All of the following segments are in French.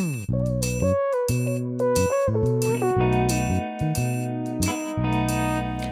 Mm.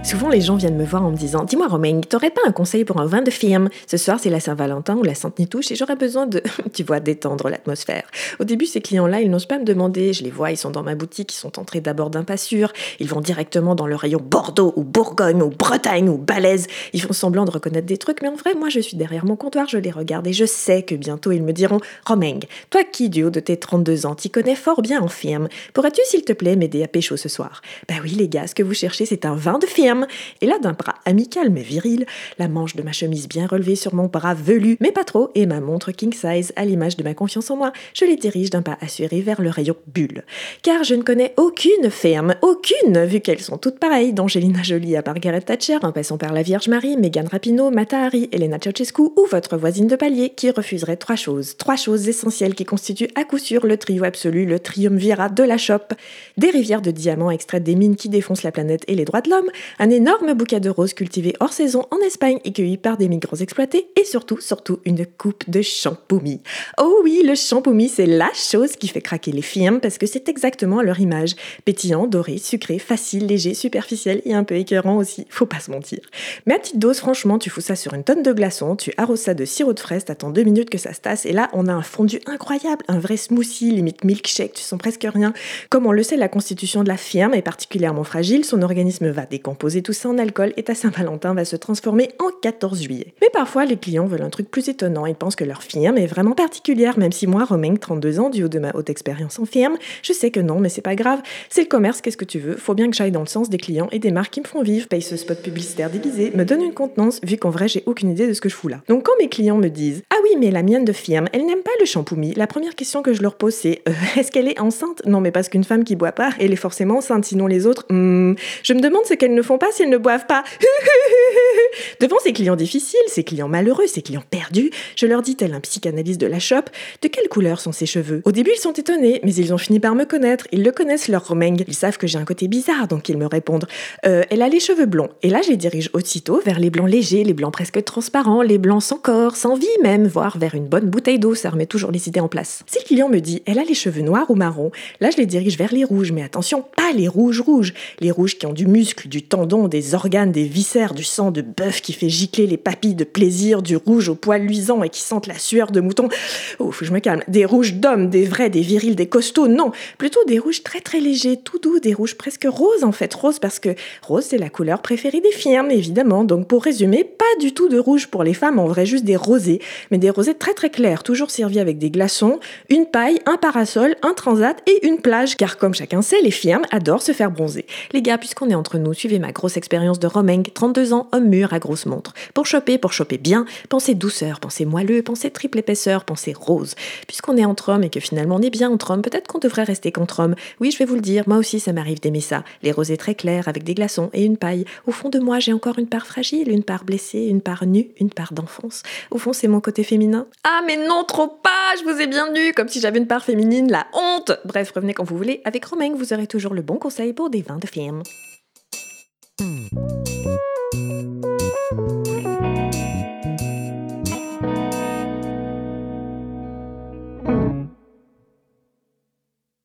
Souvent, les gens viennent me voir en me disant Dis-moi, Romain, t'aurais pas un conseil pour un vin de firme? Ce soir, c'est la Saint-Valentin ou la Sainte-Nitouche et j'aurais besoin de, tu vois, détendre l'atmosphère. Au début, ces clients-là, ils n'osent pas me demander. Je les vois, ils sont dans ma boutique, ils sont entrés d'abord d'un pas sûr. Ils vont directement dans le rayon Bordeaux ou Bourgogne ou Bretagne ou Balèze. Ils font semblant de reconnaître des trucs, mais en vrai, moi, je suis derrière mon comptoir, je les regarde et je sais que bientôt, ils me diront Romain, toi qui, du haut de tes 32 ans, t'y connais fort bien en firme, pourrais-tu, s'il te plaît, m'aider à pécho ce soir? Bah oui, les gars, ce que vous cherchez, c'est un vin de firme. Et là, d'un bras amical mais viril, la manche de ma chemise bien relevée sur mon bras velu, mais pas trop, et ma montre king size à l'image de ma confiance en moi, je les dirige d'un pas assuré vers le rayon bulle. Car je ne connais aucune ferme, aucune, vu qu'elles sont toutes pareilles, d'Angelina Jolie à Margaret Thatcher, en passant par la Vierge Marie, Megan Rapinoe, Mata Hari, Elena Ceausescu ou votre voisine de palier qui refuserait trois choses, trois choses essentielles qui constituent à coup sûr le trio absolu, le triumvirat de la chope. Des rivières de diamants extraites des mines qui défoncent la planète et les droits de l'homme, un énorme bouquet de roses cultivées hors saison en Espagne et cueillies par des migrants exploités, et surtout, surtout, une coupe de champoumi. Oh oui, le champoumi, c'est la chose qui fait craquer les firmes parce que c'est exactement leur image. Pétillant, doré, sucré, facile, léger, superficiel et un peu écœurant aussi, faut pas se mentir. Mais à petite dose, franchement, tu fous ça sur une tonne de glaçons, tu arroses ça de sirop de fraise, t'attends deux minutes que ça se tasse, et là, on a un fondu incroyable, un vrai smoothie, limite milkshake, tu sens presque rien. Comme on le sait, la constitution de la firme est particulièrement fragile, son organisme va décomposer tout ça en alcool et ta Saint-Valentin va se transformer en 14 juillet. Mais parfois, les clients veulent un truc plus étonnant. Ils pensent que leur firme est vraiment particulière, même si moi, Romain, 32 ans, du haut de ma haute expérience en firme, je sais que non, mais c'est pas grave. C'est le commerce, qu'est-ce que tu veux? Faut bien que j'aille dans le sens des clients et des marques qui me font vivre, paye ce spot publicitaire déguisé, me donne une contenance, vu qu'en vrai, j'ai aucune idée de ce que je fous là. Donc quand mes clients me disent Ah mais la mienne de firme, elle n'aime pas le champoumi, la première question que je leur pose, c'est euh, Est-ce qu'elle est enceinte? Non, mais parce qu'une femme qui boit pas, elle est forcément enceinte, sinon les autres, hmm, je me demande ce qu'elles ne font pas si elles ne boivent pas. Devant ces clients difficiles, ces clients malheureux, ces clients perdus, je leur dis tel un psychanalyste de la shop, de quelle couleur sont ses cheveux? Au début, ils sont étonnés, mais ils ont fini par me connaître. Ils le connaissent, leur Romain. Ils savent que j'ai un côté bizarre, donc ils me répondent euh, Elle a les cheveux blonds. Et là, je les dirige aussitôt vers les blancs légers, les blancs presque transparents, les blancs sans corps, sans vie même, voire vers une bonne bouteille d'eau, ça remet toujours les idées en place. Si le client me dit Elle a les cheveux noirs ou marrons, là, je les dirige vers les rouges, mais attention, pas les rouges rouges. Les rouges qui ont du muscle, du tendon, des organes, des viscères, du sang de bœuf qui fait gicler les papilles de plaisir, du rouge au poil luisant et qui sentent la sueur de mouton. Oh, je me calme. Des rouges d'hommes, des vrais, des virils, des costauds, non. Plutôt des rouges très très légers, tout doux, des rouges presque roses en fait. Rose parce que rose c'est la couleur préférée des firmes, évidemment. Donc pour résumer, pas du tout de rouge pour les femmes, en vrai juste des rosés. Mais des rosés très très clairs, toujours servis avec des glaçons, une paille, un parasol, un transat et une plage. Car comme chacun sait, les firmes adorent se faire bronzer. Les gars, puisqu'on est entre nous, suivez ma grosse expérience de Romeng, 32 ans, homme mûr à grosse montre. Pour choper, pour choper bien, pensez douceur, pensez moelleux, pensez triple épaisseur, pensez rose. Puisqu'on est entre hommes et que finalement on est bien entre hommes, peut-être qu'on devrait rester qu'entre hommes. Oui, je vais vous le dire, moi aussi ça m'arrive d'aimer ça. Les rosés très clairs avec des glaçons et une paille. Au fond de moi, j'ai encore une part fragile, une part blessée, une part nue, une part d'enfance. Au fond, c'est mon côté féminin. Ah, mais non, trop pas Je vous ai bien nu, comme si j'avais une part féminine, la honte Bref, revenez quand vous voulez. Avec Romain, vous aurez toujours le bon conseil pour des vins de firme.